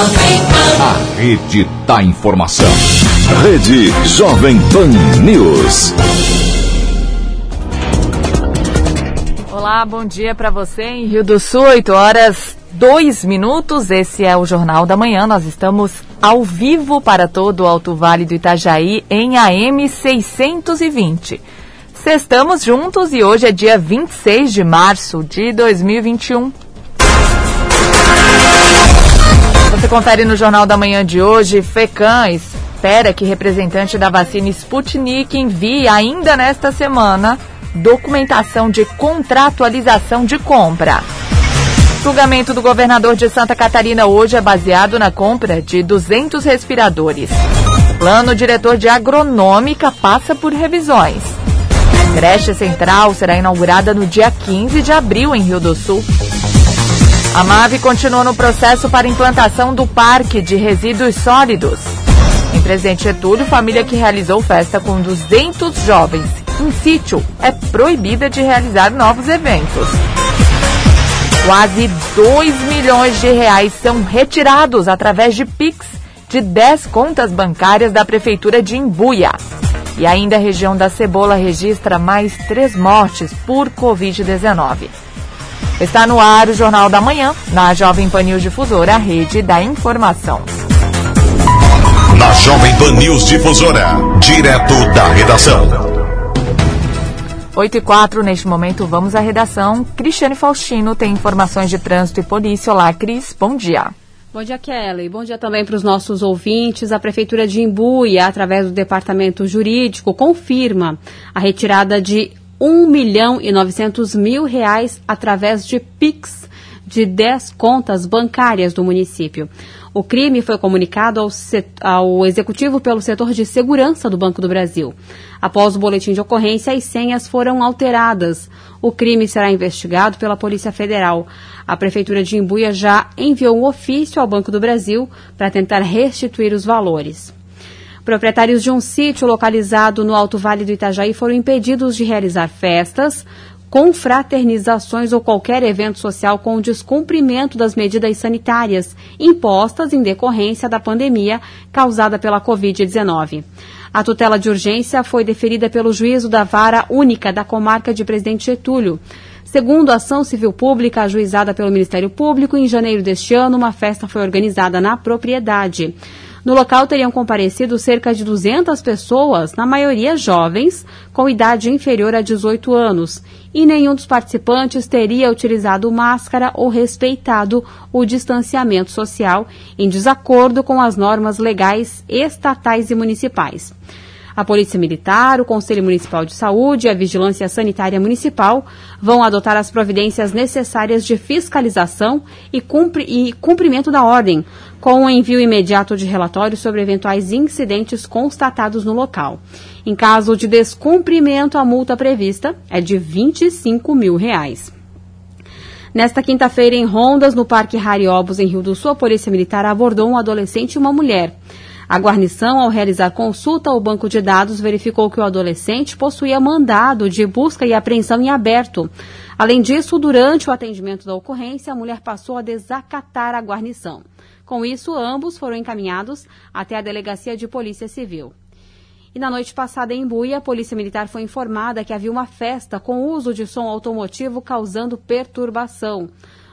A rede da informação. Rede Jovem Pan News. Olá, bom dia para você em Rio do Sul, 8 horas 2 minutos. Esse é o Jornal da Manhã. Nós estamos ao vivo para todo o Alto Vale do Itajaí em AM 620. Estamos juntos e hoje é dia 26 de março de 2021. Você confere no Jornal da Manhã de hoje, FECAM espera que representante da vacina Sputnik envie ainda nesta semana documentação de contratualização de compra. Julgamento do governador de Santa Catarina hoje é baseado na compra de 200 respiradores. Plano diretor de agronômica passa por revisões. Creche Central será inaugurada no dia 15 de abril em Rio do Sul. A MAVE continua no processo para implantação do Parque de Resíduos Sólidos. Em Presidente Getúlio, família que realizou festa com 200 jovens em sítio é proibida de realizar novos eventos. Quase 2 milhões de reais são retirados através de PIX de 10 contas bancárias da Prefeitura de Imbuia. E ainda a região da Cebola registra mais três mortes por Covid-19. Está no ar o Jornal da Manhã, na Jovem Pan News Difusora, a rede da informação. Na Jovem Pan News Difusora, direto da redação. 8 e 4, neste momento vamos à redação. Cristiane Faustino tem informações de trânsito e polícia. Olá, Cris, bom dia. Bom dia, Kelly. Bom dia também para os nossos ouvintes. A Prefeitura de Imbuia, através do Departamento Jurídico, confirma a retirada de 1 milhão e 900 mil reais através de PIX de 10 contas bancárias do município. O crime foi comunicado ao, ao, executivo pelo setor de segurança do Banco do Brasil. Após o boletim de ocorrência, as senhas foram alteradas. O crime será investigado pela Polícia Federal. A Prefeitura de Imbuia já enviou um ofício ao Banco do Brasil para tentar restituir os valores. Proprietários de um sítio localizado no Alto Vale do Itajaí foram impedidos de realizar festas, confraternizações ou qualquer evento social com o descumprimento das medidas sanitárias impostas em decorrência da pandemia causada pela Covid-19. A tutela de urgência foi deferida pelo juízo da vara única da comarca de Presidente Getúlio. Segundo a ação civil pública ajuizada pelo Ministério Público, em janeiro deste ano, uma festa foi organizada na propriedade. No local teriam comparecido cerca de 200 pessoas, na maioria jovens, com idade inferior a 18 anos, e nenhum dos participantes teria utilizado máscara ou respeitado o distanciamento social, em desacordo com as normas legais estatais e municipais. A Polícia Militar, o Conselho Municipal de Saúde e a Vigilância Sanitária Municipal vão adotar as providências necessárias de fiscalização e, cumpri e cumprimento da ordem, com o envio imediato de relatórios sobre eventuais incidentes constatados no local. Em caso de descumprimento, a multa prevista é de 25 mil reais. Nesta quinta-feira, em Rondas, no Parque Rariobos, em Rio do Sul, a Polícia Militar abordou um adolescente e uma mulher. A guarnição, ao realizar consulta ao banco de dados, verificou que o adolescente possuía mandado de busca e apreensão em aberto. Além disso, durante o atendimento da ocorrência, a mulher passou a desacatar a guarnição. Com isso, ambos foram encaminhados até a delegacia de Polícia Civil. E na noite passada, em Buia, a Polícia Militar foi informada que havia uma festa com uso de som automotivo causando perturbação.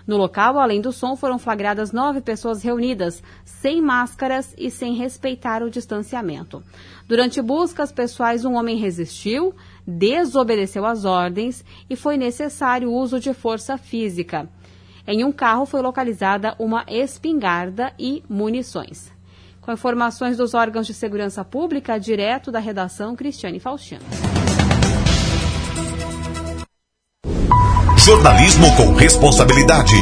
No local, além do som, foram flagradas nove pessoas reunidas, sem máscaras e sem respeitar o distanciamento. Durante buscas pessoais, um homem resistiu, desobedeceu às ordens e foi necessário o uso de força física. Em um carro foi localizada uma espingarda e munições. Com informações dos órgãos de segurança pública, direto da redação Cristiane Faustino. Jornalismo com responsabilidade.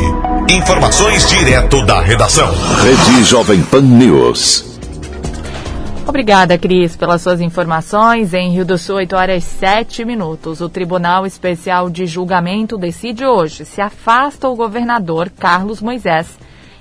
Informações direto da redação. Rede Jovem Pan News. Obrigada, Cris, pelas suas informações. Em Rio do Sul, 8 horas 7 minutos. O Tribunal Especial de Julgamento decide hoje se afasta o governador Carlos Moisés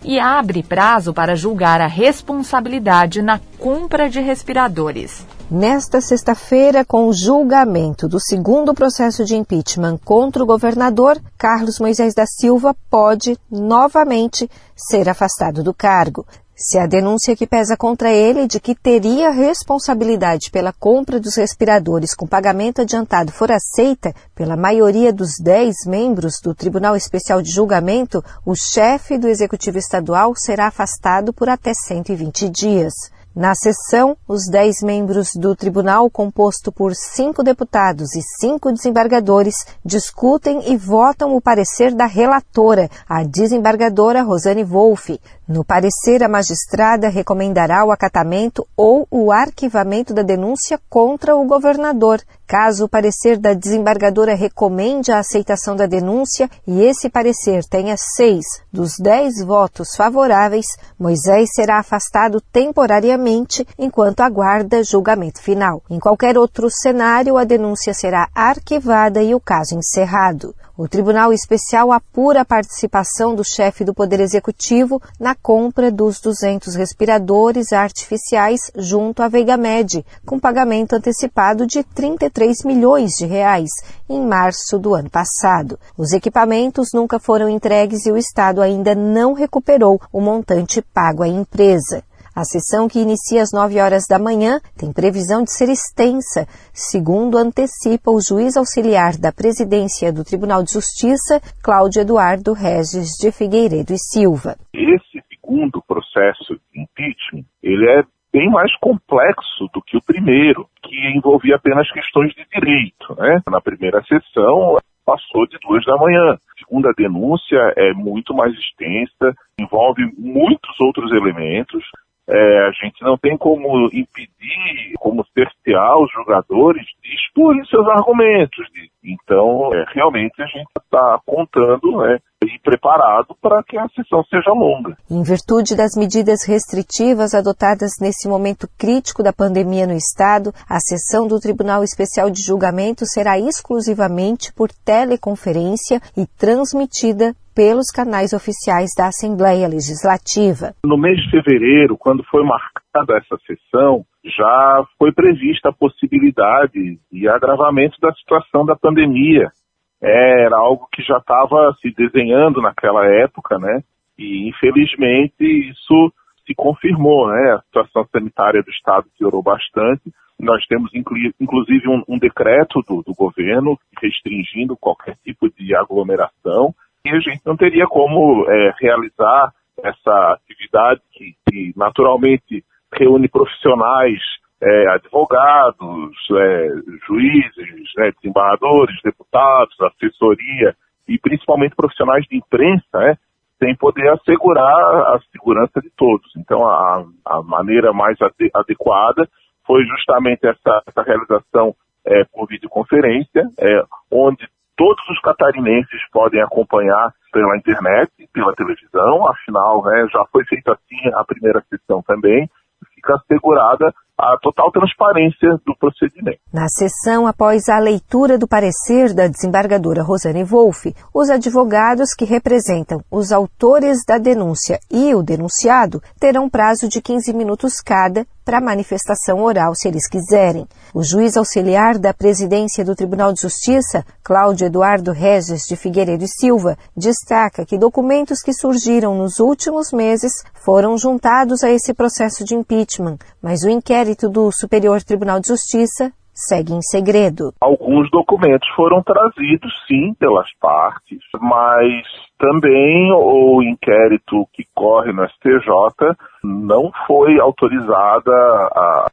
e abre prazo para julgar a responsabilidade na compra de respiradores. Nesta sexta-feira, com o julgamento do segundo processo de impeachment contra o governador, Carlos Moisés da Silva pode novamente ser afastado do cargo. Se a denúncia que pesa contra ele de que teria responsabilidade pela compra dos respiradores com pagamento adiantado for aceita pela maioria dos 10 membros do Tribunal Especial de Julgamento, o chefe do Executivo Estadual será afastado por até 120 dias. Na sessão, os dez membros do tribunal, composto por cinco deputados e cinco desembargadores, discutem e votam o parecer da relatora, a desembargadora Rosane Wolff. No parecer, a magistrada recomendará o acatamento ou o arquivamento da denúncia contra o governador. Caso o parecer da desembargadora recomende a aceitação da denúncia e esse parecer tenha seis dos dez votos favoráveis, Moisés será afastado temporariamente enquanto aguarda julgamento final. Em qualquer outro cenário, a denúncia será arquivada e o caso encerrado. O Tribunal Especial apura a participação do chefe do Poder Executivo na compra dos 200 respiradores artificiais junto à Veigamed, com pagamento antecipado de 33 milhões de reais em março do ano passado. Os equipamentos nunca foram entregues e o Estado ainda não recuperou o montante pago à empresa. A sessão, que inicia às 9 horas da manhã, tem previsão de ser extensa, segundo antecipa o juiz auxiliar da presidência do Tribunal de Justiça, Cláudio Eduardo Regis de Figueiredo e Silva. Esse segundo processo de impeachment, ele é bem mais complexo do que o primeiro, que envolvia apenas questões de direito. Né? Na primeira sessão, passou de duas da manhã. A segunda denúncia é muito mais extensa, envolve muitos outros elementos. É, a gente não tem como impedir, como cercear os jogadores de exporem seus argumentos. Então, é, realmente a gente está contando né, e preparado para que a sessão seja longa. Em virtude das medidas restritivas adotadas nesse momento crítico da pandemia no Estado, a sessão do Tribunal Especial de Julgamento será exclusivamente por teleconferência e transmitida pelos canais oficiais da Assembleia Legislativa. No mês de fevereiro, quando foi marcada essa sessão, já foi prevista a possibilidade de agravamento da situação da pandemia. Era algo que já estava se desenhando naquela época, né? E infelizmente isso se confirmou, né? A situação sanitária do estado piorou bastante. Nós temos inclusive um, um decreto do, do governo restringindo qualquer tipo de aglomeração e a gente não teria como é, realizar essa atividade que, que naturalmente reúne profissionais, é, advogados, é, juízes, né, desembargadores, deputados, assessoria e principalmente profissionais de imprensa, né, sem poder assegurar a segurança de todos. Então, a, a maneira mais ade adequada foi justamente essa, essa realização é, por videoconferência, é, onde todos os catarinenses podem acompanhar pela internet, pela televisão, afinal, né, já foi feita assim a primeira sessão também, fica assegurada a total transparência do procedimento. Na sessão, após a leitura do parecer da desembargadora Rosane Wolff, os advogados que representam os autores da denúncia e o denunciado terão prazo de 15 minutos cada para manifestação oral, se eles quiserem. O juiz auxiliar da presidência do Tribunal de Justiça, Cláudio Eduardo Regis de Figueiredo e Silva, destaca que documentos que surgiram nos últimos meses foram juntados a esse processo de impeachment, mas o inquérito do Superior Tribunal de Justiça segue em segredo. Alguns documentos foram trazidos, sim, pelas partes, mas também o inquérito que corre no STJ não foi autorizada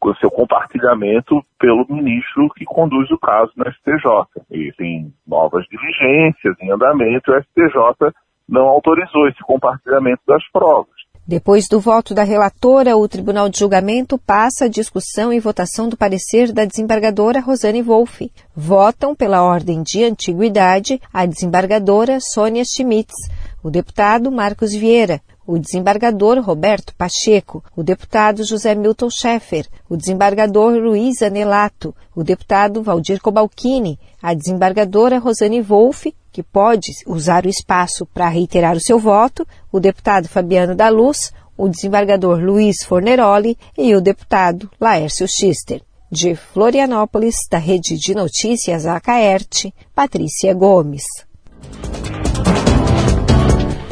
o seu compartilhamento pelo ministro que conduz o caso no STJ. E tem novas diligências em andamento, o STJ não autorizou esse compartilhamento das provas. Depois do voto da relatora, o Tribunal de Julgamento passa a discussão e votação do parecer da desembargadora Rosane Wolff. Votam pela ordem de antiguidade a desembargadora Sônia Schmitz, o deputado Marcos Vieira, o desembargador Roberto Pacheco, o deputado José Milton Schaeffer, o desembargador Luiz Anelato, o deputado Valdir Cobalcini, a desembargadora Rosane Wolff que pode usar o espaço para reiterar o seu voto, o deputado Fabiano da Luz, o desembargador Luiz Forneroli e o deputado Laércio Schister. De Florianópolis, da Rede de Notícias Acaerte, Patrícia Gomes.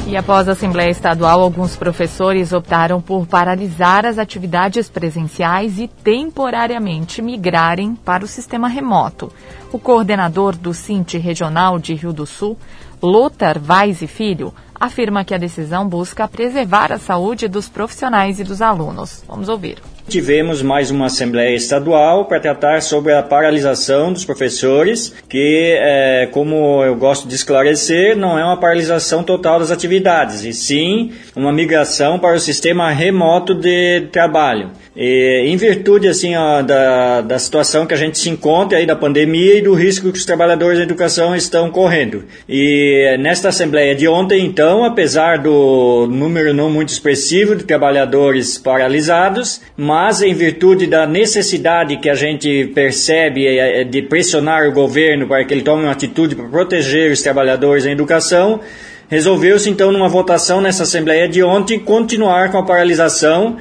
E após a Assembleia Estadual, alguns professores optaram por paralisar as atividades presenciais e temporariamente migrarem para o sistema remoto. O coordenador do Cinti Regional de Rio do Sul, Lothar Vaz e Filho, afirma que a decisão busca preservar a saúde dos profissionais e dos alunos. Vamos ouvir. Tivemos mais uma Assembleia Estadual para tratar sobre a paralisação dos professores, que, é, como eu gosto de esclarecer, não é uma paralisação total das atividades, e sim uma migração para o sistema remoto de trabalho. E, em virtude assim ó, da, da situação que a gente se encontra aí da pandemia e do risco que os trabalhadores da educação estão correndo. E nesta assembleia de ontem, então, apesar do número não muito expressivo de trabalhadores paralisados, mas em virtude da necessidade que a gente percebe é, é, de pressionar o governo para que ele tome uma atitude para proteger os trabalhadores da educação, resolveu-se então numa votação nessa assembleia de ontem continuar com a paralisação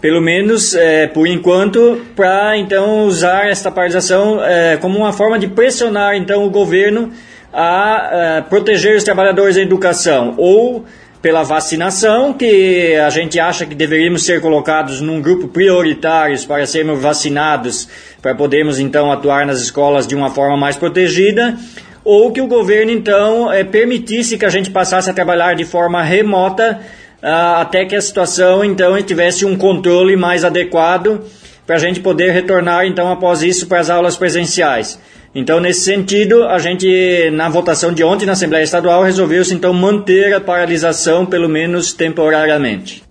pelo menos é, por enquanto, para então usar esta paralisação é, como uma forma de pressionar então o governo a, a, proteger os trabalhadores da educação ou pela vacinação, que a gente acha que deveríamos ser colocados num grupo prioritário para sermos vacinados, para podermos então atuar nas escolas de uma forma mais protegida, ou que o governo então é, permitisse que a gente passasse a trabalhar de forma remota uh, até que a situação então tivesse um controle mais adequado para a gente poder retornar então após isso para as aulas presenciais. Então, nesse sentido, a gente, na votação de ontem na Assembleia Estadual, resolveu-se então manter a paralisação, pelo menos temporariamente.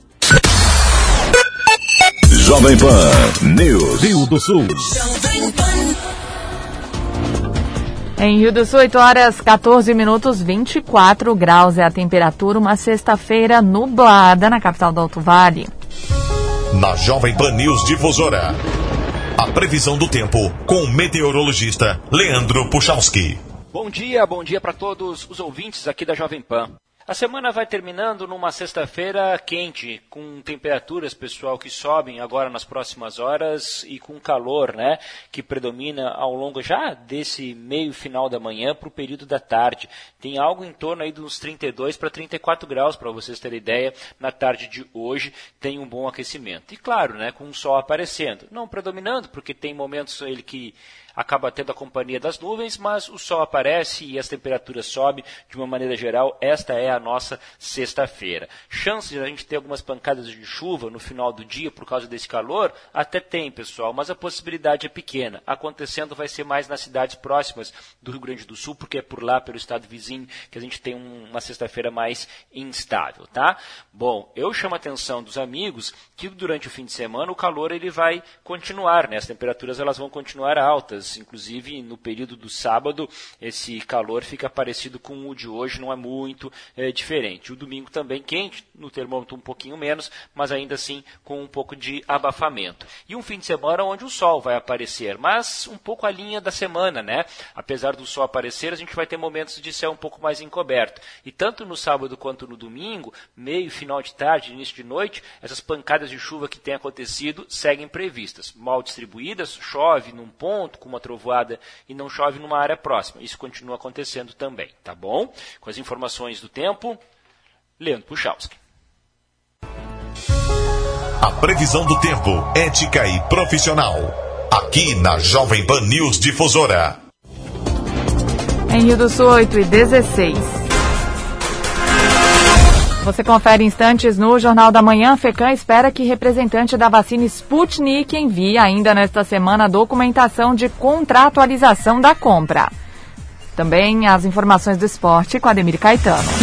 Jovem Pan News. Rio do Sul. Em Rio do Sul, 8 horas 14 minutos, 24 graus é a temperatura. Uma sexta-feira nublada na capital do Alto Vale. Na Jovem Pan News Difusora. A previsão do tempo com o meteorologista Leandro Puchalski. Bom dia, bom dia para todos os ouvintes aqui da Jovem Pan. A semana vai terminando numa sexta-feira quente, com temperaturas, pessoal, que sobem agora nas próximas horas e com calor, né, que predomina ao longo já desse meio final da manhã para o período da tarde. Tem algo em torno aí dos 32 para 34 graus, para vocês terem ideia, na tarde de hoje tem um bom aquecimento. E claro, né, com o sol aparecendo, não predominando, porque tem momentos ele que acaba tendo a companhia das nuvens, mas o sol aparece e as temperaturas sobem. De uma maneira geral, esta é a nossa sexta-feira. Chances de a gente ter algumas pancadas de chuva no final do dia por causa desse calor? Até tem, pessoal, mas a possibilidade é pequena. Acontecendo vai ser mais nas cidades próximas do Rio Grande do Sul, porque é por lá, pelo estado vizinho, que a gente tem uma sexta-feira mais instável, tá? Bom, eu chamo a atenção dos amigos que durante o fim de semana o calor ele vai continuar, né? As temperaturas elas vão continuar altas inclusive no período do sábado, esse calor fica parecido com o de hoje, não é muito é, diferente. O domingo também quente, no termômetro um pouquinho menos, mas ainda assim com um pouco de abafamento. E um fim de semana onde o sol vai aparecer, mas um pouco a linha da semana, né? Apesar do sol aparecer, a gente vai ter momentos de céu um pouco mais encoberto. E tanto no sábado quanto no domingo, meio, final de tarde, início de noite, essas pancadas de chuva que têm acontecido seguem previstas. Mal distribuídas, chove num ponto, com uma trovoada e não chove numa área próxima. Isso continua acontecendo também, tá bom? Com as informações do tempo, Leandro Puchalski. A previsão do tempo, ética e profissional. Aqui na Jovem Pan News Difusora. Em Rio do Sul, 8 e 16. Você confere instantes no Jornal da Manhã. FECAM espera que representante da vacina Sputnik envie ainda nesta semana a documentação de contratualização da compra. Também as informações do esporte com Ademir Caetano.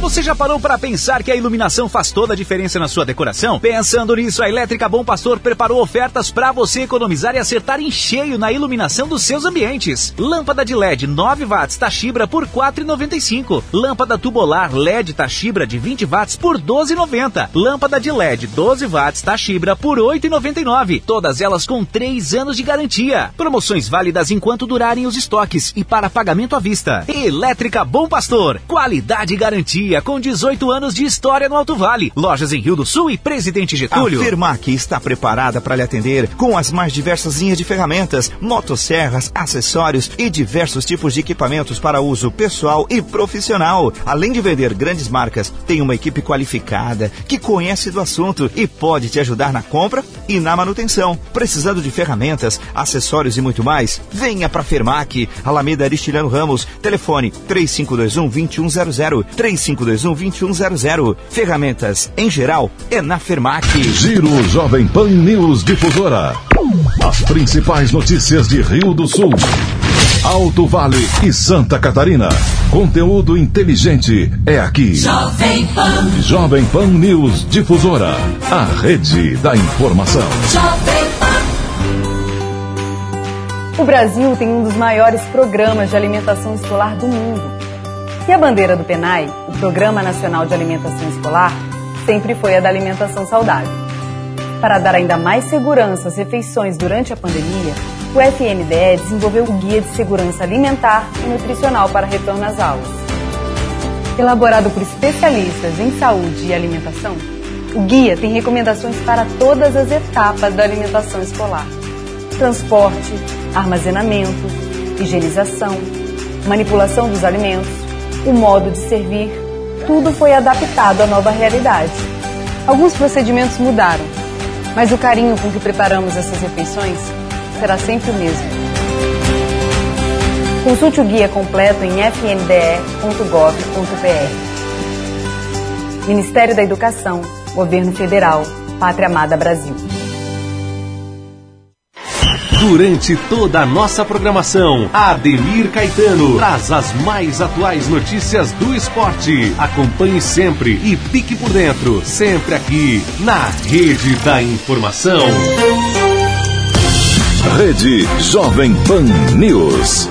Você já parou para pensar que a iluminação faz toda a diferença na sua decoração? Pensando nisso, a Elétrica Bom Pastor preparou ofertas para você economizar e acertar em cheio na iluminação dos seus ambientes. Lâmpada de LED 9 watts Tachibra por 4,95. Lâmpada tubular LED Tachibra de 20 watts por 12,90. Lâmpada de LED 12 watts Tachibra por 8,99. Todas elas com 3 anos de garantia. Promoções válidas enquanto durarem os estoques e para pagamento à vista. Elétrica Bom Pastor, qualidade e garantia com 18 anos de história no Alto Vale. Lojas em Rio do Sul e Presidente Getúlio. A Firmac está preparada para lhe atender com as mais diversas linhas de ferramentas, motosserras, acessórios e diversos tipos de equipamentos para uso pessoal e profissional. Além de vender grandes marcas, tem uma equipe qualificada que conhece do assunto e pode te ajudar na compra e na manutenção. Precisando de ferramentas, acessórios e muito mais? Venha para a Firmac, Alameda Aristiliano Ramos, telefone 3521 2100, 3521 2100. Ferramentas em geral é na Firmac. Giro Jovem Pan News Difusora. As principais notícias de Rio do Sul. Alto Vale e Santa Catarina. Conteúdo inteligente é aqui. Jovem Pan. Jovem Pan News Difusora. A rede da informação. Jovem Pan. O Brasil tem um dos maiores programas de alimentação escolar do mundo. E a bandeira do PENAI, o Programa Nacional de Alimentação Escolar, sempre foi a da alimentação saudável. Para dar ainda mais segurança às refeições durante a pandemia, o FNDE desenvolveu o Guia de Segurança Alimentar e Nutricional para Retorno às Aulas. Elaborado por especialistas em saúde e alimentação, o guia tem recomendações para todas as etapas da alimentação escolar: transporte, armazenamento, higienização, manipulação dos alimentos, o modo de servir, tudo foi adaptado à nova realidade. Alguns procedimentos mudaram, mas o carinho com que preparamos essas refeições será sempre o mesmo. Consulte o guia completo em fnde.gov.br. Ministério da Educação, Governo Federal, Pátria Amada Brasil. Durante toda a nossa programação, Ademir Caetano traz as mais atuais notícias do esporte. Acompanhe sempre e fique por dentro, sempre aqui na Rede da Informação. Rede Jovem Pan News.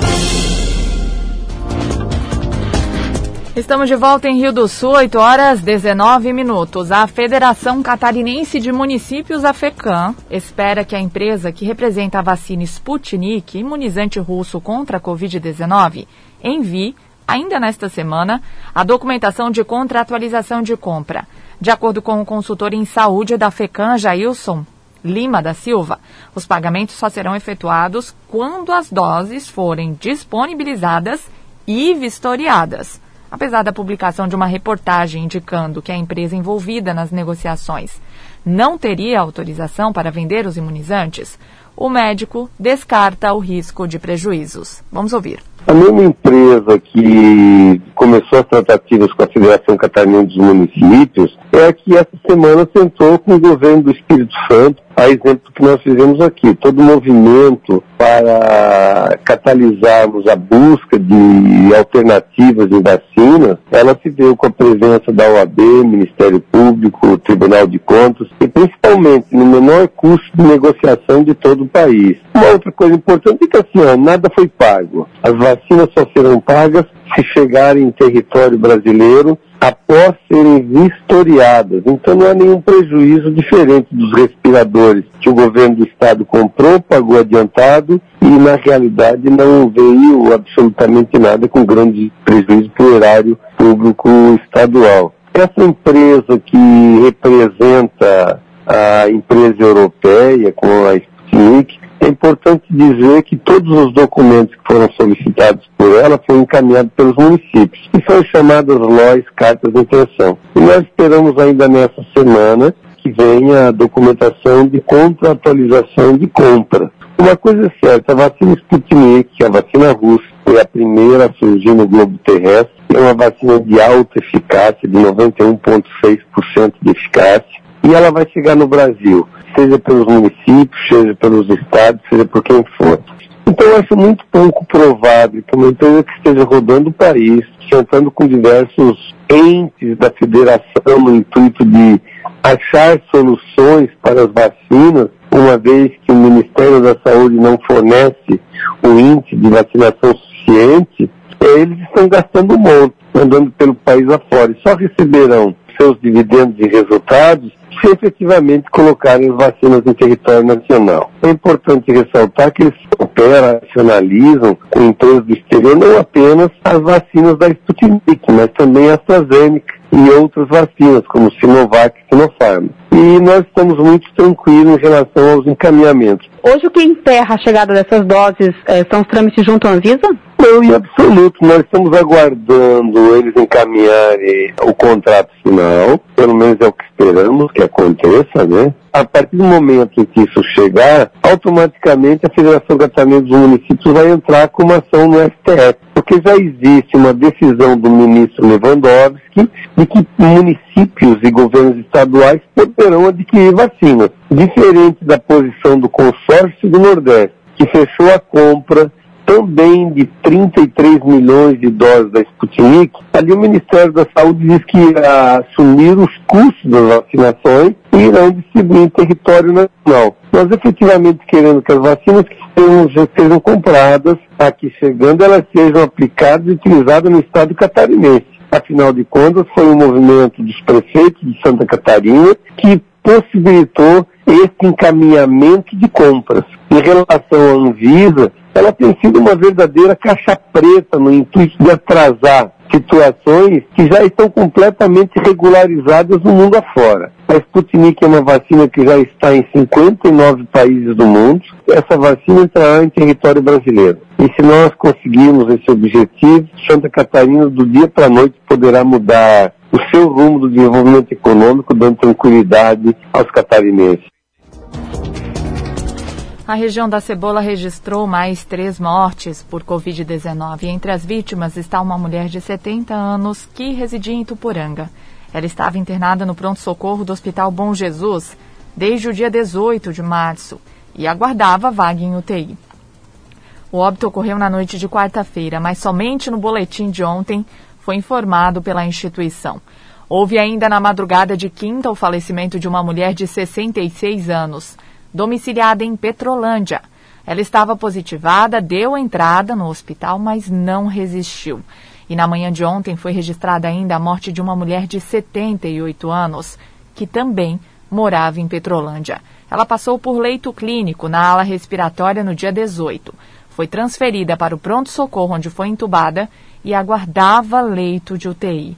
Estamos de volta em Rio do Sul, 8 horas 19 minutos. A Federação Catarinense de Municípios, a FECAM, espera que a empresa que representa a vacina Sputnik, imunizante russo contra a Covid-19, envie, ainda nesta semana, a documentação de contratualização de compra. De acordo com o consultor em saúde da FECAM, Jailson Lima da Silva, os pagamentos só serão efetuados quando as doses forem disponibilizadas e vistoriadas apesar da publicação de uma reportagem indicando que a empresa envolvida nas negociações não teria autorização para vender os imunizantes, o médico descarta o risco de prejuízos. Vamos ouvir. A mesma empresa que começou as tratativas com a Federação Catarinense dos Municípios é a que essa semana sentou com o governo do Espírito Santo, a exemplo que nós fizemos aqui. Todo movimento para catalisarmos a busca de alternativas em vacinas, ela se deu com a presença da OAB, Ministério Público, Tribunal de Contas e principalmente no menor custo de negociação de todo o país. Uma outra coisa importante é que assim, ó, nada foi pago. As vacinas só serão pagas se chegarem em território brasileiro após serem vistoriadas. Então não há nenhum prejuízo diferente dos respiradores que o governo do estado comprou, pagou adiantado e na realidade não veio absolutamente nada com grande prejuízo para o erário público estadual. Essa empresa que representa a empresa europeia com a Sputnik é importante dizer que todos os documentos que foram solicitados por ela foram encaminhados pelos municípios, que são chamadas LOIs, cartas de intenção. E nós esperamos ainda nessa semana que venha a documentação de contratualização de compra. Uma coisa é certa, a vacina Sputnik, é a vacina russa, foi a primeira a surgir no globo terrestre, é uma vacina de alta eficácia, de 91,6% de eficácia, e ela vai chegar no Brasil seja pelos municípios, seja pelos estados, seja por quem for. Então eu acho muito pouco provável que uma empresa que esteja rodando o país, sentando com diversos entes da federação no intuito de achar soluções para as vacinas, uma vez que o Ministério da Saúde não fornece o índice de vacinação suficiente, eles estão gastando um monte, andando pelo país afora, e só receberão seus dividendos e resultados se efetivamente colocarem as vacinas em território nacional. É importante ressaltar que eles operacionalizam com empresas do exterior não apenas as vacinas da Sputnik, mas também a AstraZeneca, e outras vacinas, como Sinovac e Sinopharm. E nós estamos muito tranquilos em relação aos encaminhamentos. Hoje o que emperra a chegada dessas doses eh, são os trâmites junto à Anvisa? Não, em absoluto. Nós estamos aguardando eles encaminharem o contrato final, pelo menos é o que esperamos que aconteça, né? A partir do momento em que isso chegar, automaticamente a Federação Catarinense dos Municípios vai entrar com uma ação no STF, porque já existe uma decisão do ministro Lewandowski de que municípios e governos estaduais poderão adquirir vacinas, diferente da posição do consórcio do Nordeste, que fechou a compra também de 33 milhões de doses da Sputnik, ali o Ministério da Saúde diz que irá assumir os custos das vacinações e irão distribuir em território nacional. Nós efetivamente querendo que as vacinas que sejam, sejam compradas aqui chegando, elas sejam aplicadas e utilizadas no estado catarinense. Afinal de contas, foi um movimento dos prefeitos de Santa Catarina que possibilitou esse encaminhamento de compras. Em relação à Anvisa, ela tem sido uma verdadeira caixa preta no intuito de atrasar situações que já estão completamente regularizadas no mundo afora. A Sputnik é uma vacina que já está em 59 países do mundo. Essa vacina entrará em território brasileiro. E se nós conseguirmos esse objetivo, Santa Catarina do dia para a noite poderá mudar o seu rumo do desenvolvimento econômico, dando tranquilidade aos catarinenses. A região da Cebola registrou mais três mortes por Covid-19. Entre as vítimas está uma mulher de 70 anos que residia em Tupuranga. Ela estava internada no pronto-socorro do Hospital Bom Jesus desde o dia 18 de março e aguardava vaga em UTI. O óbito ocorreu na noite de quarta-feira, mas somente no boletim de ontem foi informado pela instituição. Houve ainda na madrugada de quinta o falecimento de uma mulher de 66 anos domiciliada em Petrolândia. Ela estava positivada, deu entrada no hospital, mas não resistiu. E na manhã de ontem foi registrada ainda a morte de uma mulher de 78 anos, que também morava em Petrolândia. Ela passou por leito clínico na ala respiratória no dia 18. Foi transferida para o pronto-socorro, onde foi entubada e aguardava leito de UTI.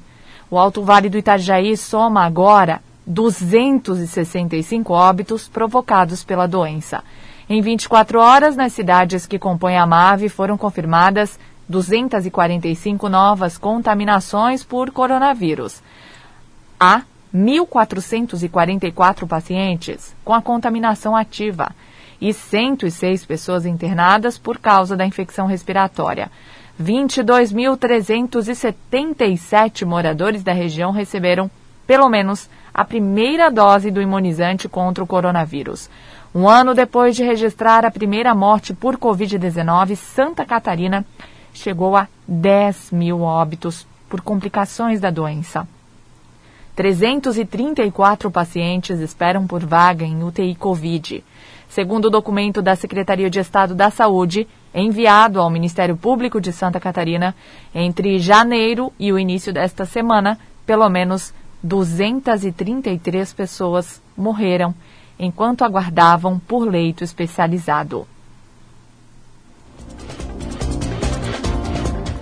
O Alto Vale do Itajaí soma agora 265 óbitos provocados pela doença. Em 24 horas, nas cidades que compõem a MAVE, foram confirmadas 245 novas contaminações por coronavírus. Há 1.444 pacientes com a contaminação ativa e 106 pessoas internadas por causa da infecção respiratória. 22.377 moradores da região receberam pelo menos a primeira dose do imunizante contra o coronavírus. Um ano depois de registrar a primeira morte por Covid-19, Santa Catarina chegou a 10 mil óbitos por complicações da doença. 334 pacientes esperam por vaga em UTI Covid. Segundo o documento da Secretaria de Estado da Saúde, enviado ao Ministério Público de Santa Catarina, entre janeiro e o início desta semana, pelo menos 233 pessoas morreram enquanto aguardavam por leito especializado.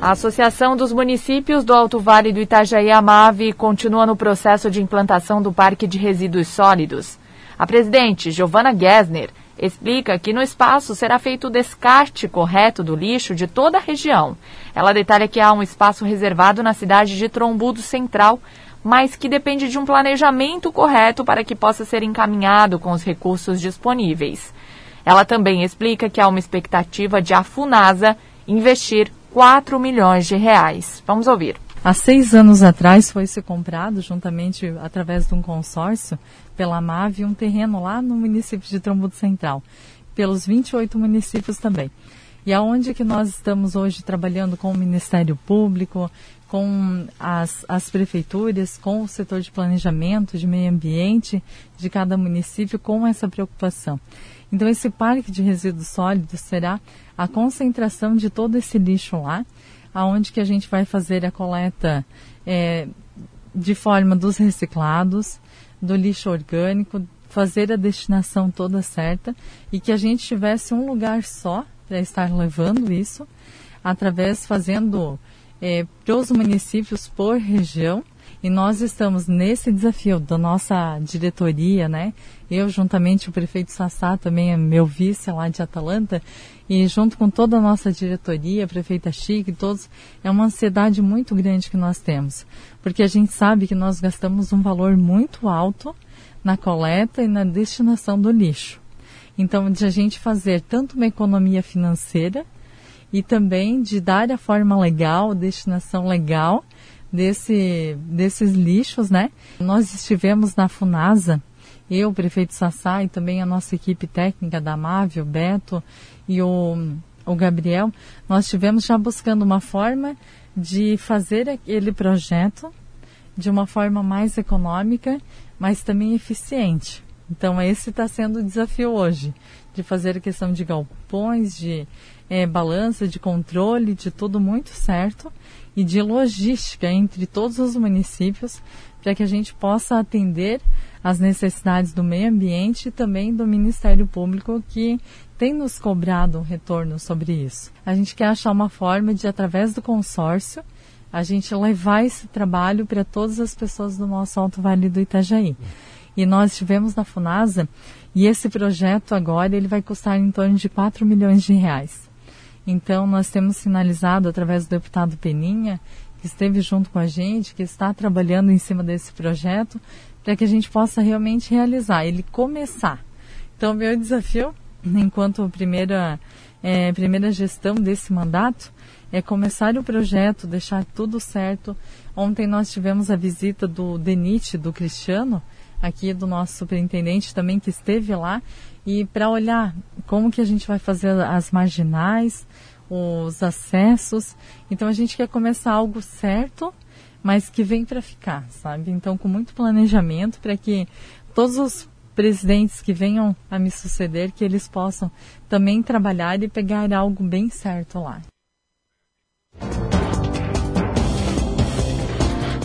A Associação dos Municípios do Alto Vale do Itajaí Amave continua no processo de implantação do Parque de Resíduos Sólidos. A presidente, Giovana Gessner, explica que no espaço será feito o descarte correto do lixo de toda a região. Ela detalha que há um espaço reservado na cidade de Trombudo Central mas que depende de um planejamento correto para que possa ser encaminhado com os recursos disponíveis. Ela também explica que há uma expectativa de a Funasa investir 4 milhões de reais. Vamos ouvir. Há seis anos atrás foi se comprado, juntamente através de um consórcio, pela MAVE, um terreno lá no município de Trombudo Central, pelos 28 municípios também. E aonde que nós estamos hoje trabalhando com o Ministério Público, com as, as prefeituras, com o setor de planejamento, de meio ambiente de cada município, com essa preocupação. Então, esse parque de resíduos sólidos será a concentração de todo esse lixo lá, aonde que a gente vai fazer a coleta é, de forma dos reciclados, do lixo orgânico, fazer a destinação toda certa e que a gente tivesse um lugar só para estar levando isso, através fazendo é, para os municípios por região E nós estamos nesse desafio da nossa diretoria, né? Eu, juntamente o prefeito Sassá, também é meu vice lá de Atalanta, e junto com toda a nossa diretoria, a prefeita Chique, todos, é uma ansiedade muito grande que nós temos. Porque a gente sabe que nós gastamos um valor muito alto na coleta e na destinação do lixo. Então, de a gente fazer tanto uma economia financeira e também de dar a forma legal, destinação legal, desse, desses lixos, né? Nós estivemos na Funasa, eu, o prefeito Sassá e também a nossa equipe técnica da Amávio, o Beto e o, o Gabriel, nós estivemos já buscando uma forma de fazer aquele projeto de uma forma mais econômica, mas também eficiente. Então, esse está sendo o desafio hoje, de fazer a questão de galpões, de é, balança, de controle, de tudo muito certo e de logística entre todos os municípios para que a gente possa atender as necessidades do meio ambiente e também do Ministério Público que tem nos cobrado um retorno sobre isso. A gente quer achar uma forma de, através do consórcio, a gente levar esse trabalho para todas as pessoas do nosso Alto Vale do Itajaí. E nós estivemos na Funasa e esse projeto agora ele vai custar em torno de 4 milhões de reais. Então, nós temos sinalizado através do deputado Peninha, que esteve junto com a gente, que está trabalhando em cima desse projeto, para que a gente possa realmente realizar, ele começar. Então, meu desafio, enquanto primeira, é, primeira gestão desse mandato, é começar o projeto, deixar tudo certo. Ontem nós tivemos a visita do DENIT, do Cristiano, aqui do nosso superintendente também, que esteve lá, e para olhar como que a gente vai fazer as marginais, os acessos. Então a gente quer começar algo certo, mas que vem para ficar, sabe? Então com muito planejamento para que todos os presidentes que venham a me suceder, que eles possam também trabalhar e pegar algo bem certo lá.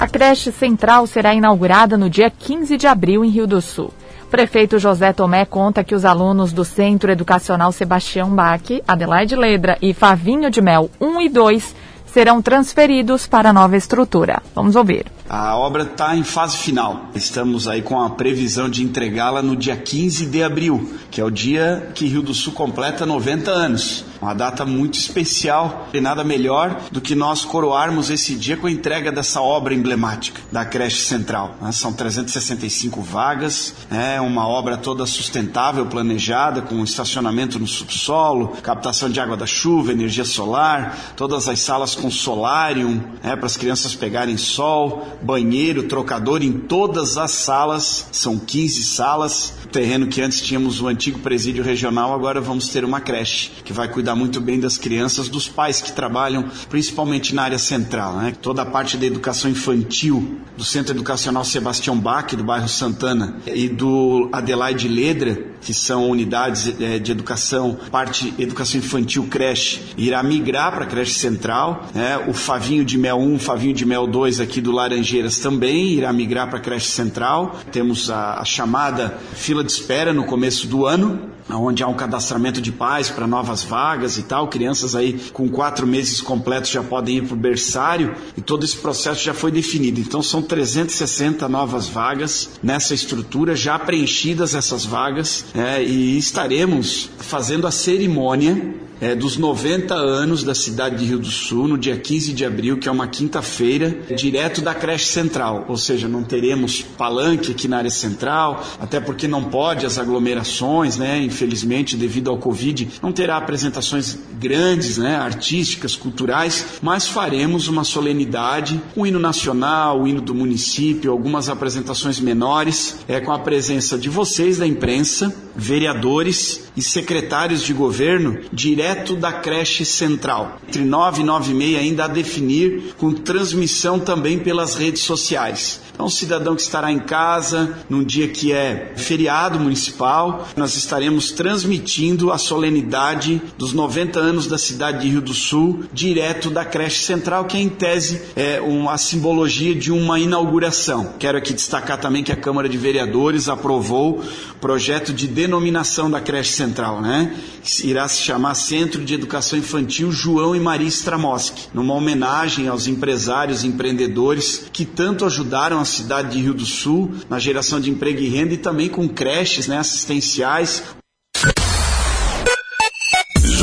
A creche central será inaugurada no dia 15 de abril em Rio do Sul. Prefeito José Tomé conta que os alunos do Centro Educacional Sebastião Bach, Adelaide Ledra e Favinho de Mel 1 e 2 serão transferidos para a nova estrutura. Vamos ouvir. A obra está em fase final. Estamos aí com a previsão de entregá-la no dia 15 de abril, que é o dia que Rio do Sul completa 90 anos. Uma data muito especial e nada melhor do que nós coroarmos esse dia com a entrega dessa obra emblemática da creche central. Né? São 365 vagas, é uma obra toda sustentável, planejada, com estacionamento no subsolo, captação de água da chuva, energia solar, todas as salas com solário né, para as crianças pegarem sol banheiro, trocador em todas as salas, são 15 salas. Terreno que antes tínhamos o antigo presídio regional, agora vamos ter uma creche que vai cuidar muito bem das crianças, dos pais que trabalham principalmente na área central. Né? Toda a parte da educação infantil do Centro Educacional Sebastião Bach, do bairro Santana, e do Adelaide Ledra, que são unidades é, de educação, parte educação infantil creche, irá migrar para a creche central. Né? O Favinho de Mel 1, Favinho de Mel 2 aqui do Laranjeiras também irá migrar para a creche central. Temos a, a chamada fila de espera no começo do ano, onde há um cadastramento de pais para novas vagas e tal. Crianças aí com quatro meses completos já podem ir para o berçário e todo esse processo já foi definido. Então são 360 novas vagas nessa estrutura, já preenchidas essas vagas, é, e estaremos fazendo a cerimônia é, dos 90 anos da cidade de Rio do Sul, no dia 15 de abril, que é uma quinta-feira, direto da creche central. Ou seja, não teremos palanque aqui na área central, até porque não pode as aglomerações, né? Infelizmente, devido ao Covid, não terá apresentações grandes, né? Artísticas, culturais, mas faremos uma solenidade, o hino nacional, o hino do município, algumas apresentações menores, é, com a presença de vocês da imprensa, vereadores e secretários de governo direto da creche central. Entre 9 e 9 e meia ainda a definir, com transmissão também pelas redes sociais. Então, cidadão que estará em casa num dia que é feriado municipal, nós estaremos estaremos transmitindo a solenidade dos 90 anos da cidade de Rio do Sul, direto da creche central, que em tese é uma simbologia de uma inauguração. Quero aqui destacar também que a Câmara de Vereadores aprovou projeto de denominação da creche central, né? Irá se chamar Centro de Educação Infantil João e Maria Stramoski, numa homenagem aos empresários e empreendedores que tanto ajudaram a cidade de Rio do Sul na geração de emprego e renda e também com creches né, assistenciais.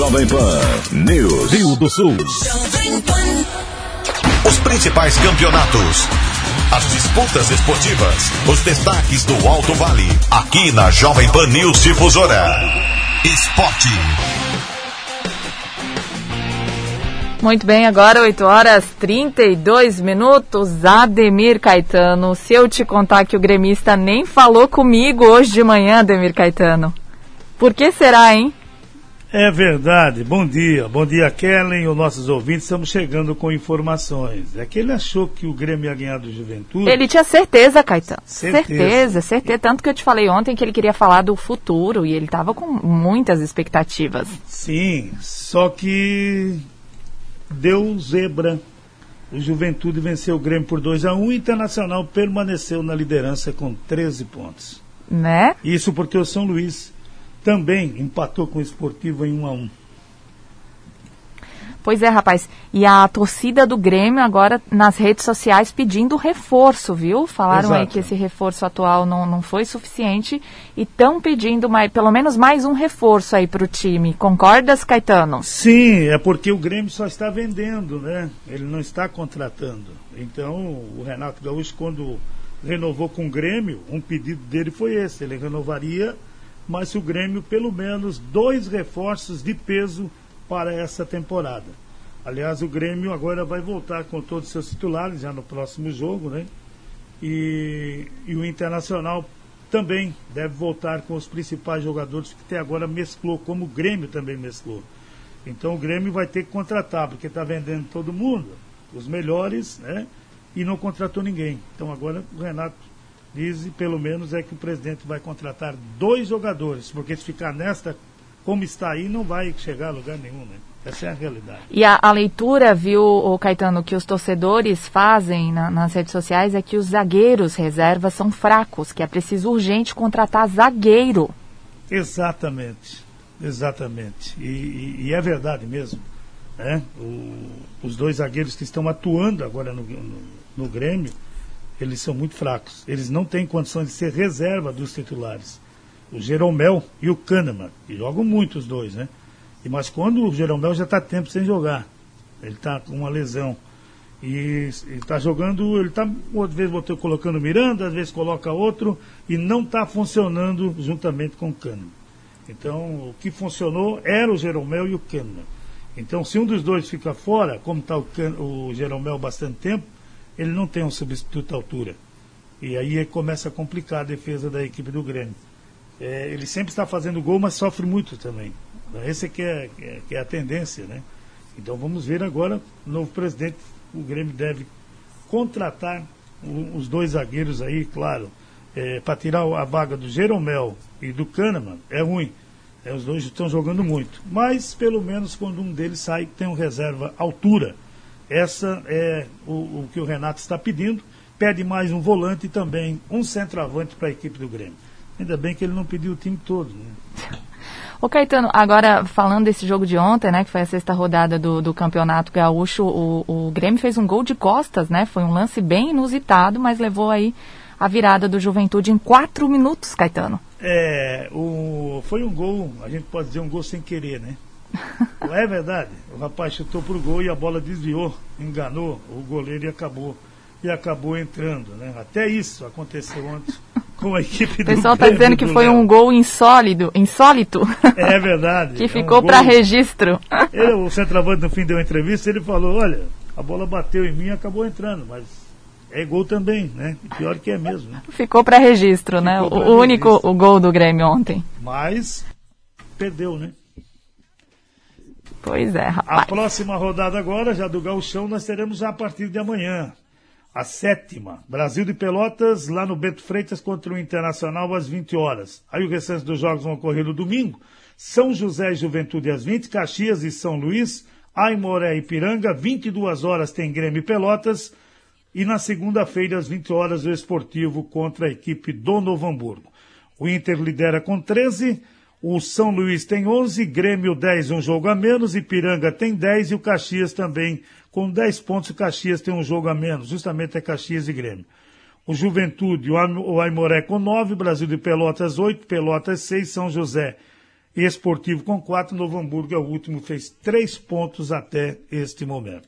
Jovem Pan News. Rio do Sul. Os principais campeonatos. As disputas esportivas. Os destaques do Alto Vale. Aqui na Jovem Pan News Difusora. Esporte. Muito bem, agora 8 horas 32 minutos. Ademir Caetano, se eu te contar que o gremista nem falou comigo hoje de manhã, Ademir Caetano. Por que será, hein? É verdade. Bom dia. Bom dia, Kellen, os nossos ouvintes. Estamos chegando com informações. É que ele achou que o Grêmio ia ganhar do Juventude. Ele tinha certeza, Caetano. Certeza. certeza, certeza. Tanto que eu te falei ontem que ele queria falar do futuro e ele estava com muitas expectativas. Sim, só que deu zebra. O Juventude venceu o Grêmio por 2 a 1 o Internacional permaneceu na liderança com 13 pontos. Né? Isso porque o São Luís também empatou com o Esportivo em 1 a 1 Pois é, rapaz. E a torcida do Grêmio agora nas redes sociais pedindo reforço, viu? Falaram aí Exato. que esse reforço atual não, não foi suficiente e estão pedindo mais, pelo menos mais um reforço aí para o time. Concordas, Caetano? Sim, é porque o Grêmio só está vendendo, né? Ele não está contratando. Então, o Renato Gaúcho, quando renovou com o Grêmio, um pedido dele foi esse: ele renovaria, mas se o Grêmio, pelo menos, dois reforços de peso para essa temporada. Aliás, o Grêmio agora vai voltar com todos os seus titulares já no próximo jogo, né? E, e o Internacional também deve voltar com os principais jogadores que até agora mesclou, como o Grêmio também mesclou. Então o Grêmio vai ter que contratar, porque está vendendo todo mundo, os melhores, né? E não contratou ninguém. Então agora o Renato diz, e pelo menos é que o presidente vai contratar dois jogadores, porque se ficar nesta como está aí, não vai chegar a lugar nenhum, né? Essa é a realidade. E a, a leitura, viu, o Caetano, que os torcedores fazem na- nas redes sociais é que os zagueiros reservas são fracos, que é preciso urgente contratar zagueiro. Exatamente, exatamente. E, e- e é verdade mesmo. Né? O- os dois zagueiros que estão atuando agora no, no, no Grêmio, eles são muito fracos. Eles não têm condições de ser reserva dos titulares. O Jeromel e o Kahneman, que jogam muito os dois, né? E, mas quando o Jeromel já está tempo sem jogar, ele está com uma lesão. E está jogando, ele está, às vezes botou, colocando Miranda, às vezes coloca outro, e não está funcionando juntamente com o Kahneman. Então, o que funcionou era o Jeromel e o Kahneman. Então, se um dos dois fica fora, como está o, o Jeromel bastante tempo, ele não tem um substituto à altura. E aí é começa a complicar a defesa da equipe do Grêmio. É, ele sempre está fazendo gol, mas sofre muito também. Essa é que é, é- que é a tendência, né? Então vamos ver agora, novo presidente, o Grêmio deve contratar os dois zagueiros aí, claro, para tirar a vaga do Jeromel e do Kahneman, é ruim. É, os dois estão jogando muito. Mas, pelo menos, quando um deles sai, tem um reserva altura. Essa é o, o que o Renato está pedindo. Pede mais um volante e também um centroavante para a equipe do Grêmio. Ainda bem que ele não pediu o time todo. Né? Ô Caetano, agora falando desse jogo de ontem, né, que foi a sexta rodada do, do Campeonato Gaúcho, o, o Grêmio fez um gol de costas, né? Foi um lance bem inusitado, mas levou aí a virada do Juventude em quatro minutos, Caetano. É, o, foi um gol, a gente pode dizer um gol sem querer, né? Não é verdade? O rapaz chutou pro gol e a bola desviou, enganou o goleiro e acabou e acabou entrando, né? Até isso aconteceu ontem com a equipe O do pessoal está dizendo que foi Léo. um gol insólito, insólito. É verdade. que é um ficou gol- para registro. Ele, o centroavante no fim deu uma entrevista, ele falou, olha, a bola bateu em mim e acabou entrando, mas é gol também, né? E pior que é mesmo, né? Ficou para registro, né? O, Ficou pra o único o gol do Grêmio ontem. Mas perdeu, né? Pois é, rapaz. A próxima rodada agora, já do Gauchão, nós teremos a partir de amanhã. A sétima, Brasil de Pelotas, lá no Bento Freitas contra o Internacional às 20 horas. Aí o restante dos jogos vão ocorrer no domingo. São José e Juventude às 20, Caxias e São Luís, Aimoré e Piranga, 22 horas tem Grêmio e Pelotas. E na segunda-feira, às 20 horas, o Esportivo contra a equipe do Novo Hamburgo. O Inter lidera com 13, o São Luís tem 11, Grêmio 10, um jogo a menos, Ipiranga tem 10 e o Caxias também com 10 pontos, o Caxias tem um jogo a menos, justamente é Caxias e Grêmio. O Juventude, o Aimoré com 9, Brasil de Pelotas 8, Pelotas 6, São José Esportivo com 4, Novo Hamburgo é o último, fez 3 pontos até este momento.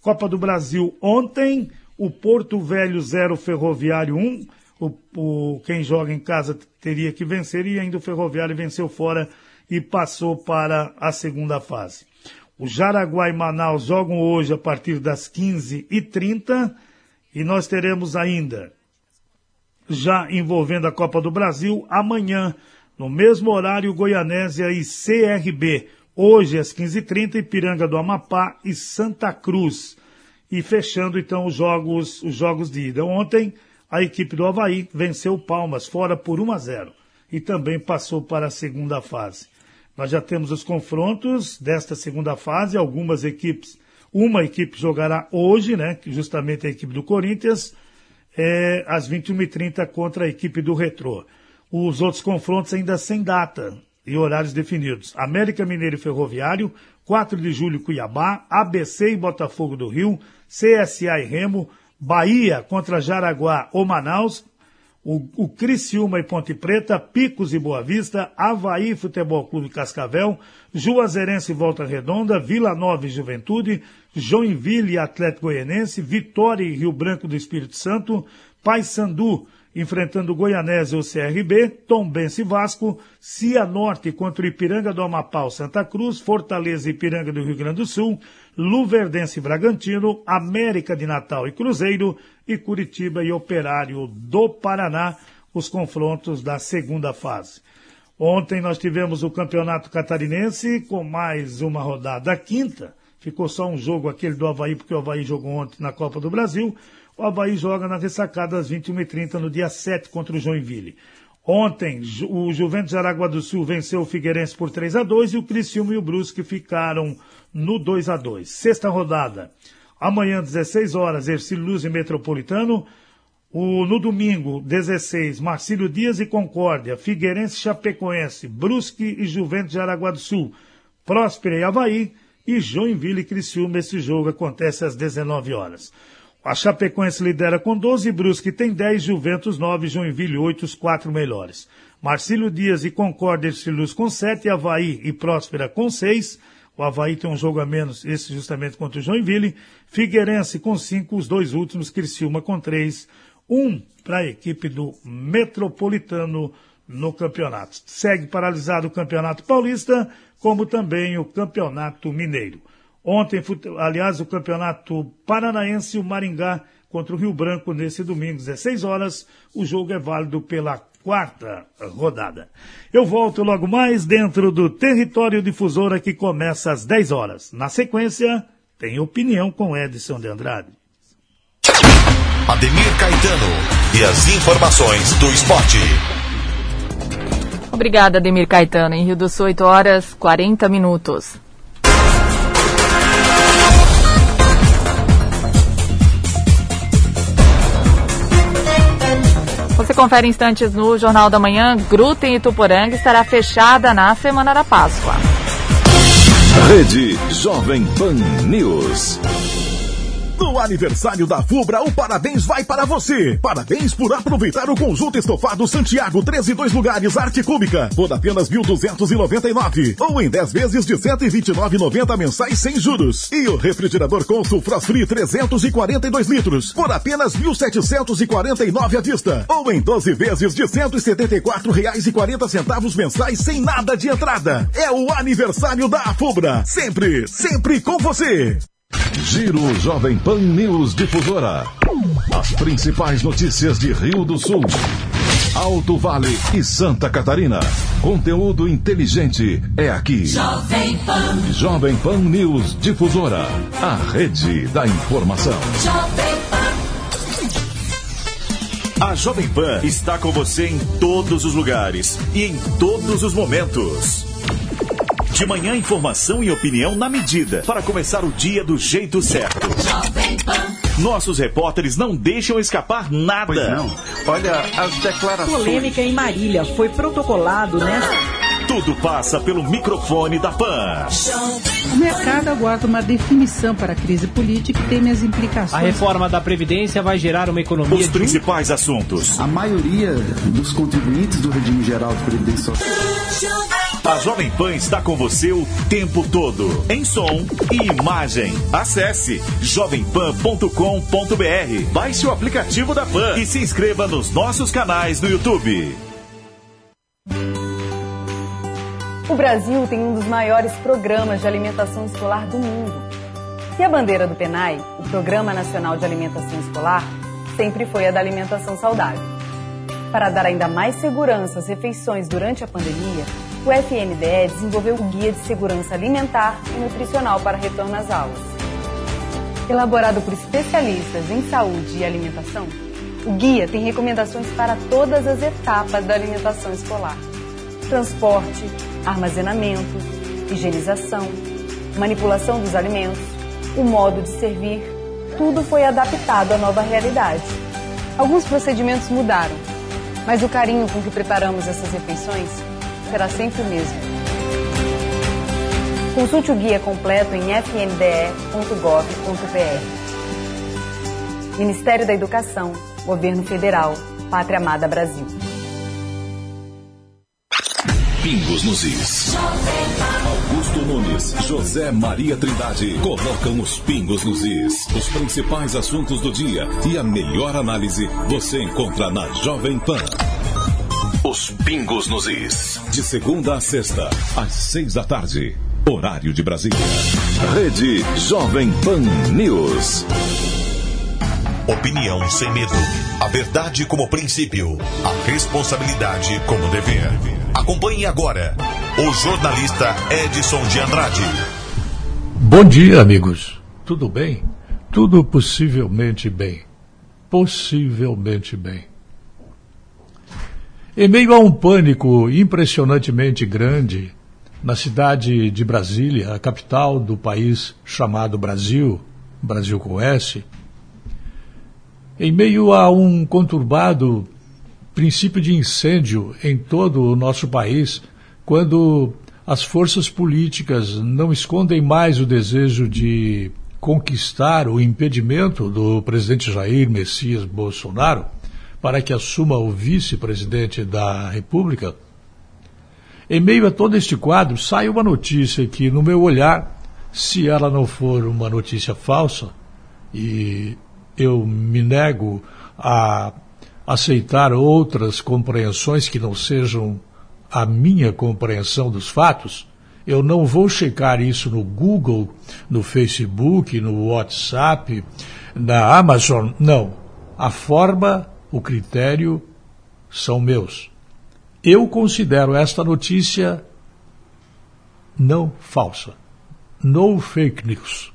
Copa do Brasil ontem, o Porto Velho 0, Ferroviário 1, o, o, quem joga em casa teria que vencer e ainda o Ferroviário venceu fora e passou para a segunda fase. O Jaraguá e Manaus jogam hoje a partir das 15h30 e nós teremos ainda, já envolvendo a Copa do Brasil, amanhã, no mesmo horário, Goianésia e CRB. Hoje às 15h30, Ipiranga do Amapá e Santa Cruz. E fechando então os jogos, os jogos de ida. Ontem, a equipe do Havaí venceu Palmas fora por 1 a 0 e também passou para a segunda fase. Nós já temos os confrontos desta segunda fase, algumas equipes. Uma equipe jogará hoje, né? Justamente a equipe do Corinthians, é, às 21h30 contra a equipe do Retrô. Os outros confrontos ainda sem data e horários definidos. América Mineiro e Ferroviário, 4 de julho Cuiabá, ABC e Botafogo do Rio, CSA e Remo, Bahia contra Jaraguá ou Manaus, o, o Criciúma e Ponte Preta, Picos e Boa Vista, Havaí Futebol Clube Cascavel, Juazeirense e Volta Redonda, Vila Nova e Juventude, Joinville e Atlético Goianense, Vitória e Rio Branco do Espírito Santo, Paysandu enfrentando Goianésia ou CRB, Tombense e Vasco, Cianorte contra Ipiranga do Amapá Santa Cruz, Fortaleza e Ipiranga do Rio Grande do Sul, Luverdense e Bragantino, América de Natal e Cruzeiro e Curitiba e Operário do Paraná, os confrontos da segunda fase. Ontem nós tivemos o Campeonato Catarinense com mais uma rodada quinta. Ficou só um jogo aquele do Havaí, porque o Havaí jogou ontem na Copa do Brasil. O Havaí joga na ressacada às 21h30 no dia 7 contra o Joinville. Ontem, o Juventus de Aragua do Sul venceu o Figueirense por 3 a 2 e o Criciúma e o Brusque ficaram no 2 a 2 Sexta rodada. Amanhã, 16 horas, Ercílio Luz e Metropolitano. O, no domingo, 16, Marcílio Dias e Concórdia, Figueirense Chapecoense, Brusque e Juventus de Aragua do Sul, Próspera e Havaí e Joinville e Criciúma. Esse jogo acontece às 19 horas. A Chapecoense lidera com 12, Brusque tem 10, Juventus 9, Joinville 8, os quatro melhores. Marcílio Dias e Concórdia e Luz com 7, Havaí e Próspera com 6. O Havaí tem um jogo a menos, esse justamente contra o Joinville. Figueirense com 5, os dois últimos, Criciúma com 3. Um para a equipe do Metropolitano no campeonato. Segue paralisado o Campeonato Paulista, como também o Campeonato Mineiro. Ontem, aliás, o Campeonato Paranaense, o Maringá contra o Rio Branco nesse domingo, 16 horas. O jogo é válido pela quarta rodada. Eu volto logo mais dentro do Território Difusora que começa às 10 horas. Na sequência, tem opinião com Edson de Andrade. Ademir Caetano e as informações do esporte. Obrigada, Ademir Caetano. Em Rio do Sul, 8 horas 40 minutos. Confere instantes no Jornal da Manhã. Gruta em Ituporanga estará fechada na Semana da Páscoa. Rede Jovem Pan News. No aniversário da Fubra, o parabéns vai para você. Parabéns por aproveitar o conjunto estofado Santiago 13 dois lugares arte cúbica por apenas 1.299 ou em 10 vezes de 129,90 mensais sem juros. E o refrigerador Consul Frost Free 342 litros por apenas 1.749 à vista ou em 12 vezes de 174 reais e 40 centavos mensais sem nada de entrada. É o aniversário da Fubra. Sempre, sempre com você. Giro Jovem Pan News Difusora. As principais notícias de Rio do Sul, Alto Vale e Santa Catarina. Conteúdo inteligente é aqui. Jovem Pan. Jovem Pan News Difusora. A rede da informação. Jovem Pan. A Jovem Pan está com você em todos os lugares e em todos os momentos. De manhã, informação e opinião na medida para começar o dia do jeito certo. Nossos repórteres não deixam escapar nada. Pois não. Olha, as declarações. Polêmica em Marília foi protocolado nesta. Tudo passa pelo microfone da PAN. O mercado aguarda uma definição para a crise política e teme as implicações. A reforma da Previdência vai gerar uma economia. Os principais assuntos. A maioria dos contribuintes do regime geral de Previdência Social. A Jovem Pan está com você o tempo todo, em som e imagem. Acesse jovempan.com.br, baixe o aplicativo da Pan e se inscreva nos nossos canais no YouTube. O Brasil tem um dos maiores programas de alimentação escolar do mundo. E a bandeira do PENAI, o Programa Nacional de Alimentação Escolar, sempre foi a da alimentação saudável. Para dar ainda mais segurança às refeições durante a pandemia, o FNDE desenvolveu o Guia de Segurança Alimentar e Nutricional para Retorno às Aulas. Elaborado por especialistas em saúde e alimentação, o guia tem recomendações para todas as etapas da alimentação escolar: transporte, armazenamento, higienização, manipulação dos alimentos, o modo de servir, tudo foi adaptado à nova realidade. Alguns procedimentos mudaram, mas o carinho com que preparamos essas refeições será sempre o mesmo. Consulte o guia completo em fnde.gov.br. Ministério da Educação, Governo Federal, Pátria Amada Brasil. Pingos nos is. Augusto Nunes, José Maria Trindade colocam os pingos nos is. Os principais assuntos do dia e a melhor análise você encontra na Jovem Pan. Os pingos nos is. De segunda a sexta, às seis da tarde. Horário de Brasília. Rede Jovem Pan News. Opinião sem medo. A verdade como princípio. A responsabilidade como dever. Acompanhe agora o jornalista Edson de Andrade. Bom dia, amigos. Tudo bem? Tudo possivelmente bem. Possivelmente bem. Em meio a um pânico impressionantemente grande, na cidade de Brasília, a capital do país chamado Brasil, Brasil com S, em meio a um conturbado princípio de incêndio em todo o nosso país, quando as forças políticas não escondem mais o desejo de conquistar o impedimento do presidente Jair Messias Bolsonaro para que assuma o vice-presidente da República, em meio a todo este quadro, sai uma notícia que, no meu olhar, se ela não for uma notícia falsa, e eu me nego a aceitar outras compreensões que não sejam a minha compreensão dos fatos, eu não vou checar isso no Google, no Facebook, no WhatsApp, na Amazon. Não. A forma, o critério são meus. Eu considero esta notícia não falsa. No fake news.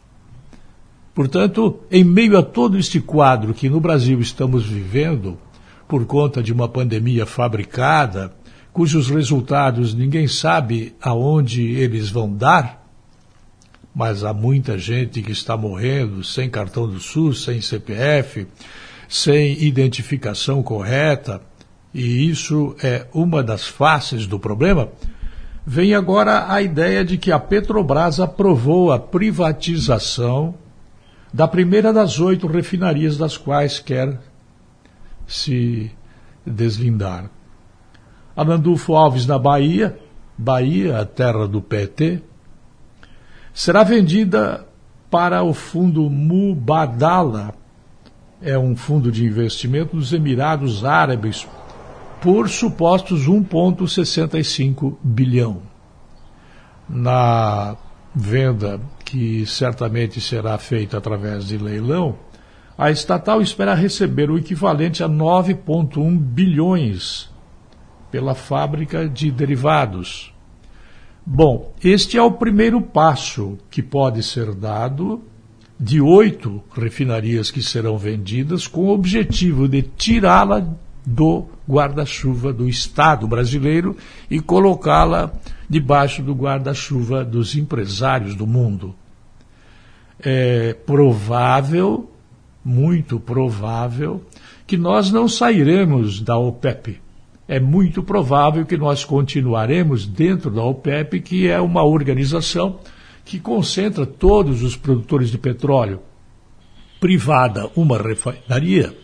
Portanto, em meio a todo este quadro que no Brasil estamos vivendo, por conta de uma pandemia fabricada, cujos resultados ninguém sabe aonde eles vão dar, mas há muita gente que está morrendo sem cartão do SUS, sem CPF, sem identificação correta, e isso é uma das faces do problema. Vem agora a ideia de que a Petrobras aprovou a privatização da primeira das oito refinarias das quais quer se deslindar. Anandulfo Alves na Bahia, Bahia, a terra do PT, será vendida para o fundo Mubadala, é um fundo de investimento dos Emirados Árabes, por supostos 1,65 bilhão. Na venda, que certamente será feita através de leilão, a estatal espera receber o equivalente a 9,1 bilhões pela fábrica de derivados. Bom, este é o primeiro passo que pode ser dado de oito refinarias que serão vendidas com o objetivo de tirá-la do guarda-chuva do Estado brasileiro e colocá-la debaixo do guarda-chuva dos empresários do mundo. É provável, muito provável, que nós não sairemos da OPEP. É muito provável que nós continuaremos dentro da OPEP, que é uma organização que concentra todos os produtores de petróleo, privada, uma refinaria,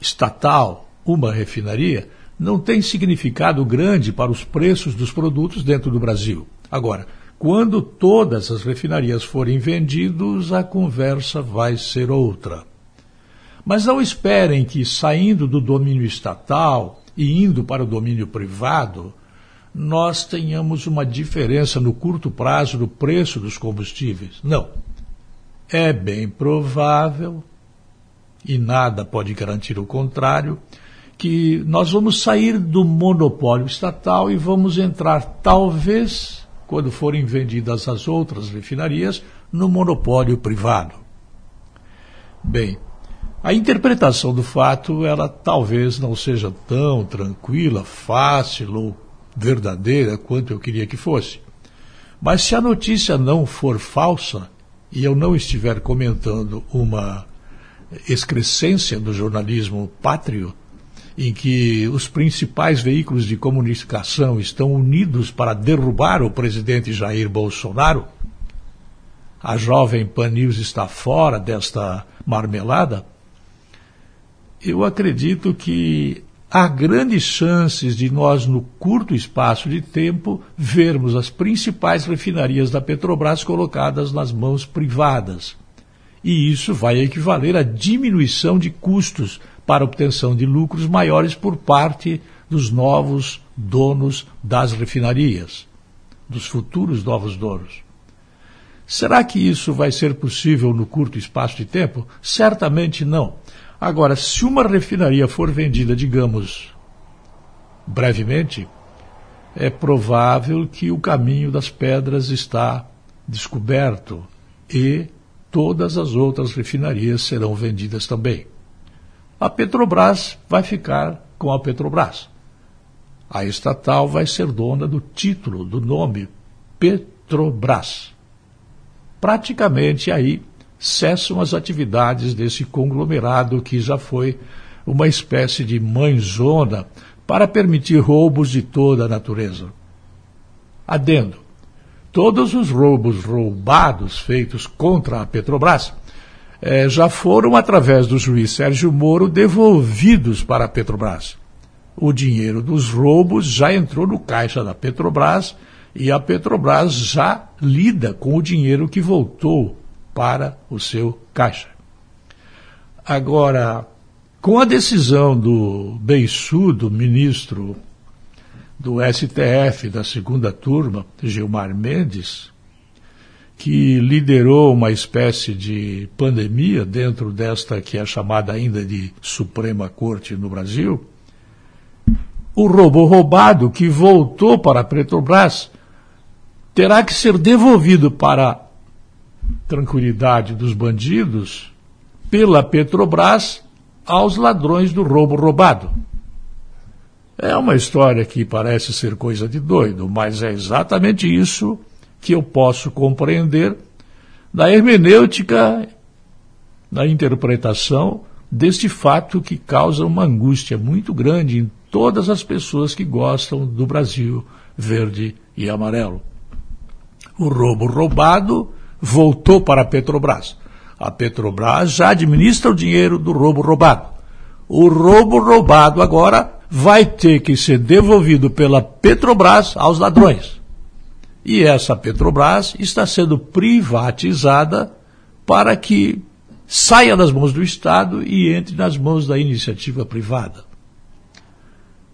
estatal, uma refinaria, não tem significado grande para os preços dos produtos dentro do Brasil. Agora, quando todas as refinarias forem vendidas, a conversa vai ser outra. Mas não esperem que, saindo do domínio estatal e indo para o domínio privado, nós tenhamos uma diferença no curto prazo do preço dos combustíveis. Não. É bem provável, e nada pode garantir o contrário, que nós vamos sair do monopólio estatal e vamos entrar, talvez, quando forem vendidas as outras refinarias, no monopólio privado. Bem, a interpretação do fato, ela talvez não seja tão tranquila, fácil ou verdadeira quanto eu queria que fosse. Mas se a notícia não for falsa e eu não estiver comentando uma excrescência do jornalismo pátrio, em que os principais veículos de comunicação estão unidos para derrubar o presidente Jair Bolsonaro, a jovem Pan News está fora desta marmelada, eu acredito que há grandes chances de nós, no curto espaço de tempo, vermos as principais refinarias da Petrobras colocadas nas mãos privadas. E isso vai equivaler à diminuição de custos para obtenção de lucros maiores por parte dos novos donos das refinarias, dos futuros novos donos. Será que isso vai ser possível no curto espaço de tempo? Certamente não. Agora, se uma refinaria for vendida, digamos, brevemente, é provável que o caminho das pedras está descoberto e todas as outras refinarias serão vendidas também. A Petrobras vai ficar com a Petrobras. A estatal vai ser dona do título, do nome Petrobras. Praticamente aí cessam as atividades desse conglomerado que já foi uma espécie de mãezona para permitir roubos de toda a natureza. Adendo. Todos os roubos roubados feitos contra a Petrobras eh, já foram, através do juiz Sérgio Moro, devolvidos para a Petrobras. O dinheiro dos roubos já entrou no caixa da Petrobras e a Petrobras já lida com o dinheiro que voltou para o seu caixa. Agora, com a decisão do beiçudo ministro do STF da segunda turma, Gilmar Mendes, que liderou uma espécie de pandemia dentro desta que é chamada ainda de Suprema Corte no Brasil, o robô roubado que voltou para a Petrobras terá que ser devolvido para tranquilidade dos bandidos pela Petrobras aos ladrões do roubo roubado. É uma história que parece ser coisa de doido, mas é exatamente isso que eu posso compreender da hermenêutica, da interpretação deste fato que causa uma angústia muito grande em todas as pessoas que gostam do Brasil verde e amarelo. O roubo roubado voltou para a Petrobras. A Petrobras já administra o dinheiro do roubo roubado. O roubo roubado agora vai ter que ser devolvido pela Petrobras aos ladrões. E essa Petrobras está sendo privatizada para que saia das mãos do Estado e entre nas mãos da iniciativa privada.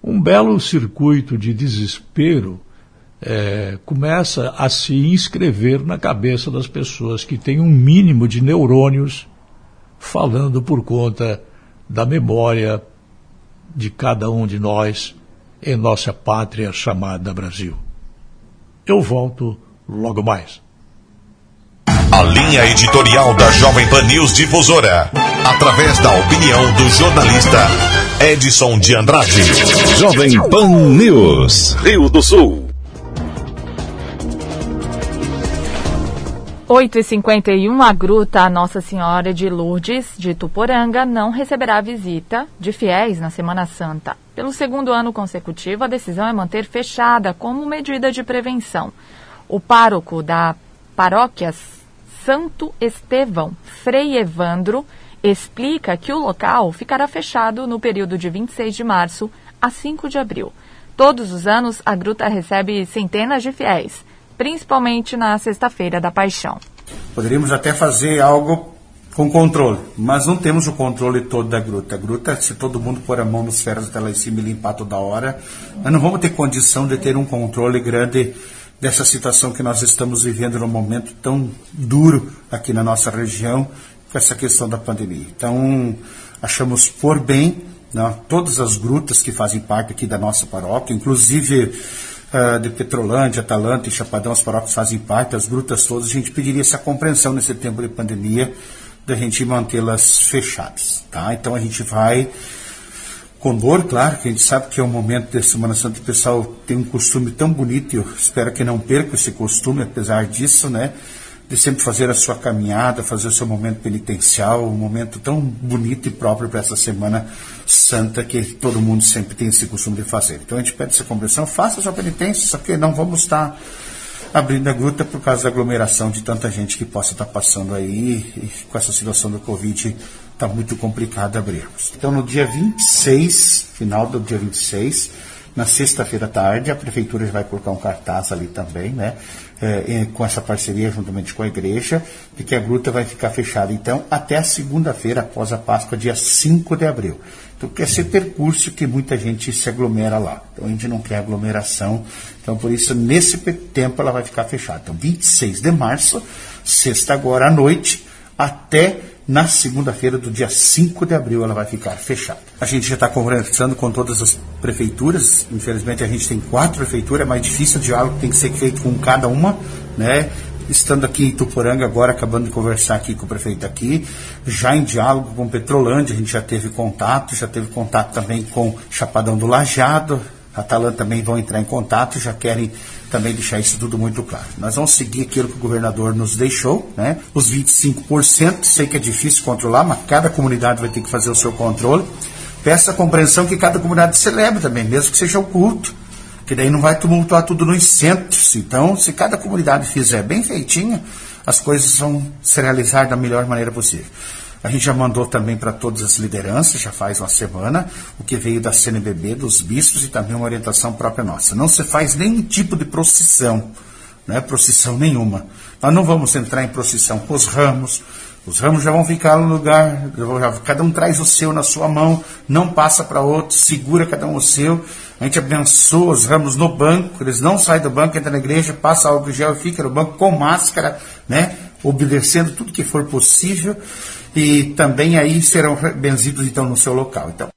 Um belo circuito de desespero é, começa a se inscrever na cabeça das pessoas que têm um mínimo de neurônios falando por conta da memória de cada um de nós em nossa pátria chamada Brasil. Eu volto logo mais. A linha editorial da Jovem Pan News Difusora, através da opinião do jornalista Edson de Andrade. Jovem Pan News, Rio do Sul. 8h51, a Gruta Nossa Senhora de Lourdes, de Tuporanga, não receberá visita de fiéis na Semana Santa. Pelo segundo ano consecutivo, a decisão é manter fechada como medida de prevenção. O pároco da paróquia Santo Estevão, Frei Evandro, explica que o local ficará fechado no período de 26 de março a 5 de abril. Todos os anos, a gruta recebe centenas de fiéis principalmente na Sexta-feira da Paixão. Poderíamos até fazer algo com controle, mas não temos o controle todo da gruta. A gruta, se todo mundo pôr a mão nos ferros até lá em cima e limpar toda hora, nós não vamos ter condição de ter um controle grande dessa situação que nós estamos vivendo num momento tão duro aqui na nossa região, com essa questão da pandemia. Então, achamos por bem né, todas as grutas que fazem parte aqui da nossa paróquia, inclusive uh, de Petrolândia, Atalanta e Chapadão, as paróquias fazem parte, as grutas todas, a gente pediria essa compreensão nesse tempo de pandemia, da gente mantê-las fechadas. Tá? Então a gente vai com dor, claro, que a gente sabe que é um momento de Semana Santa, o pessoal tem um costume tão bonito, eu espero que não perca esse costume, apesar disso, né? De sempre fazer a sua caminhada, fazer o seu momento penitencial, um momento tão bonito e próprio para essa Semana Santa que todo mundo sempre tem esse costume de fazer. Então a gente pede essa compreensão, faça sua penitência, só que não vamos estar abrindo a gruta por causa da aglomeração de tanta gente que possa estar passando aí e com essa situação do Covid está muito complicado abrirmos. Então no dia 26, final do dia 26, na sexta-feira à tarde, a prefeitura vai colocar um cartaz ali também, né? É, com essa parceria juntamente com a igreja, de que a gruta vai ficar fechada, então, até a segunda-feira após a Páscoa, dia 5 de abril. Então, quer ser percurso que muita gente se aglomera lá. Então, a gente não quer aglomeração. Então, por isso, nesse tempo, ela vai ficar fechada. Então, 26 de março, sexta agora à noite, até na segunda-feira do dia 5 de abril ela vai ficar fechada. A gente já está conversando com todas as prefeituras, infelizmente a gente tem quatro prefeituras, é mais difícil o diálogo tem que ser feito com cada uma, né? Estando aqui em Tuporanga agora, acabando de conversar aqui com o prefeito aqui, já em diálogo com Petrolândia, a gente já teve contato, já teve contato também com Chapadão do Lajado, a Talan também vão entrar em contato, já querem também deixar isso tudo muito claro. Nós vamos seguir aquilo que o governador nos deixou, né? Os 25%, sei que é difícil controlar, mas cada comunidade vai ter que fazer o seu controle. Peço a compreensão que cada comunidade celebre também, mesmo que seja o culto, que daí não vai tumultuar tudo nos centros. Então, se cada comunidade fizer bem feitinha, as coisas vão se realizar da melhor maneira possível. A gente já mandou também para todas as lideranças, já faz uma semana, o que veio da CNBB, dos bispos e também uma orientação própria nossa. Não se faz nenhum tipo de procissão, não é procissão nenhuma. Nós não vamos entrar em procissão com os ramos, os ramos já vão ficar no lugar, cada um traz o seu na sua mão, não passa para outro, segura cada um o seu. A gente abençoa os ramos no banco, eles não saem do banco, entram na igreja, passa álcool gel e fica no banco com máscara, né? Obedecendo tudo que for possível e também aí serão benzidos então no seu local. Então.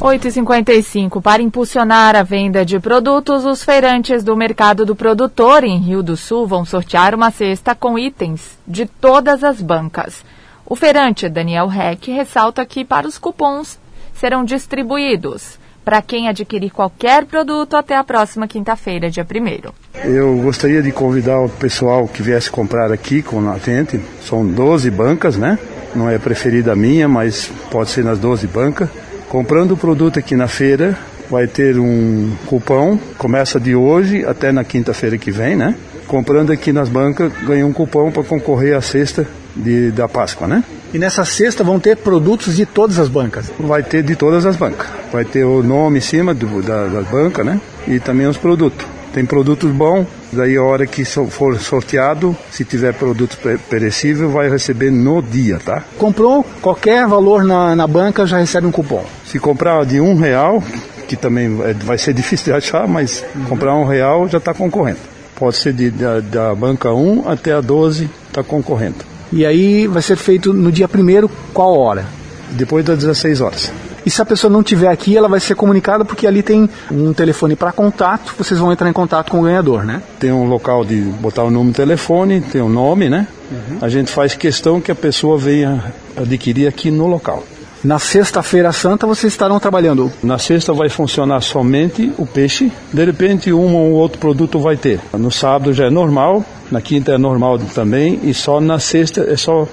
8h55. Para impulsionar a venda de produtos, os feirantes do mercado do produtor em Rio do Sul vão sortear uma cesta com itens de todas as bancas. O feirante Daniel Heck ressalta que para os cupons serão distribuídos para quem adquirir qualquer produto até a próxima quinta-feira, dia 1 Eu gostaria de convidar o pessoal que viesse comprar aqui com a gente. São 12 bancas, né? Não é preferida a minha, mas pode ser nas 12 bancas. Comprando o produto aqui na feira, vai ter um cupom, começa de hoje até na quinta-feira que vem, né? Comprando aqui nas bancas, ganha um cupom para concorrer à cesta de, da Páscoa, né? E nessa cesta vão ter produtos de todas as bancas? Vai ter de todas as bancas. Vai ter o nome em cima do, da, da banca, né? E também os produtos. Tem produtos bons, daí a hora que for sorteado, se tiver produto perecível, vai receber no dia, tá? Comprou qualquer valor na, na banca, já recebe um cupom. Se comprar de um real, que também é, vai ser difícil de achar, mas comprar um real já está concorrendo. Pode ser de, da, da banca 1 até a 12 está concorrendo. E aí vai ser feito no dia primeiro, qual hora? Depois das 16 horas. E se a pessoa não tiver aqui, ela vai ser comunicada porque ali tem um telefone para contato, vocês vão entrar em contato com o ganhador, né? Tem um local de botar o número de telefone, tem o um nome, né? Uhum. A gente faz questão que a pessoa venha adquirir aqui no local. Na sexta-feira santa vocês estarão trabalhando? Na sexta vai funcionar somente o peixe. De repente um ou outro produto vai ter. No sábado já é normal, na quinta é normal também e só na sexta é só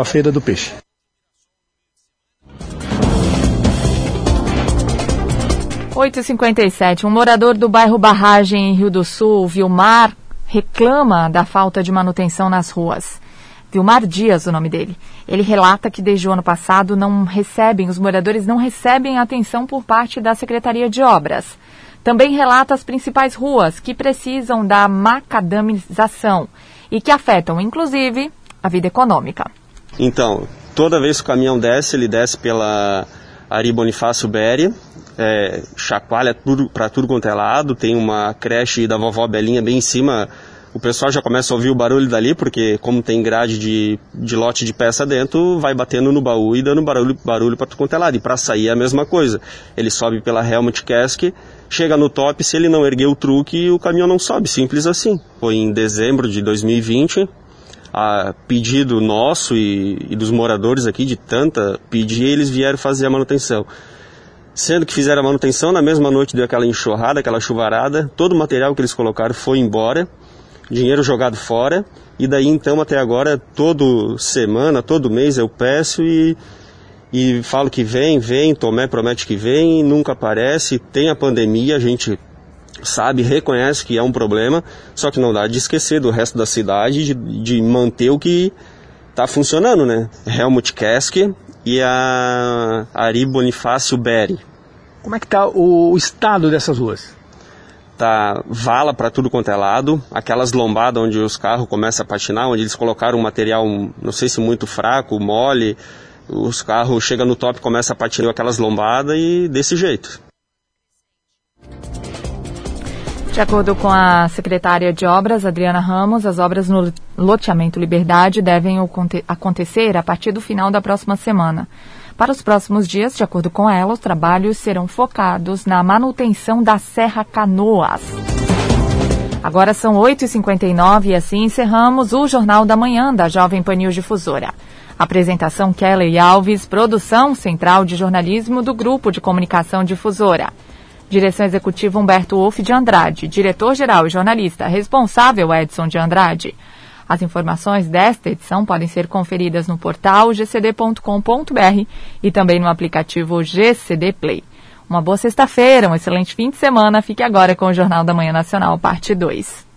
a feira do peixe. Oito e Um morador do bairro Barragem, em Rio do Sul, Vilmar, reclama da falta de manutenção nas ruas. Vilmar Dias, o nome dele. Ele relata que desde o ano passado não recebem, os moradores não recebem atenção por parte da Secretaria de Obras. Também relata as principais ruas que precisam da macadamização e que afetam, inclusive, a vida econômica. Então, toda vez que o caminhão desce, ele desce pela Ari Bonifácio Berry, é, chacoalha para tudo quanto é lado, tem uma creche da vovó Belinha bem em cima o pessoal já começa a ouvir o barulho dali, porque como tem grade de, de lote de peça dentro, vai batendo no baú e dando barulho, barulho para tu quanto é lado. E para sair é a mesma coisa. Ele sobe pela Helmut Cask, chega no top, se ele não erguer o truque, o caminhão não sobe, simples assim. Foi em dezembro de 2020, a pedido nosso e, e dos moradores aqui, de tanta pedir, eles vieram fazer a manutenção. Sendo que fizeram a manutenção, na mesma noite deu aquela enxurrada, aquela chuvarada, todo o material que eles colocaram foi embora dinheiro jogado fora. E daí então até agora, todo semana, todo mês eu peço e, e falo que vem, vem, Tomé promete que vem, nunca aparece, tem a pandemia, a gente sabe, reconhece que é um problema, só que não dá de esquecer do resto da cidade, de, de manter o que está funcionando, né? Helmut Kesk e a Ari Bonifácio Berry. Como é que está o estado dessas ruas? Tá vala para tudo quanto é lado, aquelas lombadas onde os carros começam a patinar, onde eles colocaram um material, não sei se muito fraco, mole, os carros chegam no top, começa a patinar aquelas lombadas e desse jeito. De acordo com a secretária de Obras, Adriana Ramos, as obras no loteamento Liberdade devem acontecer a partir do final da próxima semana. Para os próximos dias, de acordo com ela, os trabalhos serão focados na manutenção da Serra Canoas. Agora são 8h59 e assim encerramos o Jornal da Manhã da Jovem Pan News Difusora. Apresentação Kelly Alves, produção central de jornalismo do Grupo de Comunicação Difusora. Direção executiva Humberto Wolff de Andrade, diretor-geral e jornalista responsável Edson de Andrade. As informações desta edição podem ser conferidas no portal gcd.com.br e também no aplicativo GCD Play. Uma boa sexta-feira, um excelente fim de semana. Fique agora com o Jornal da Manhã Nacional, parte 2.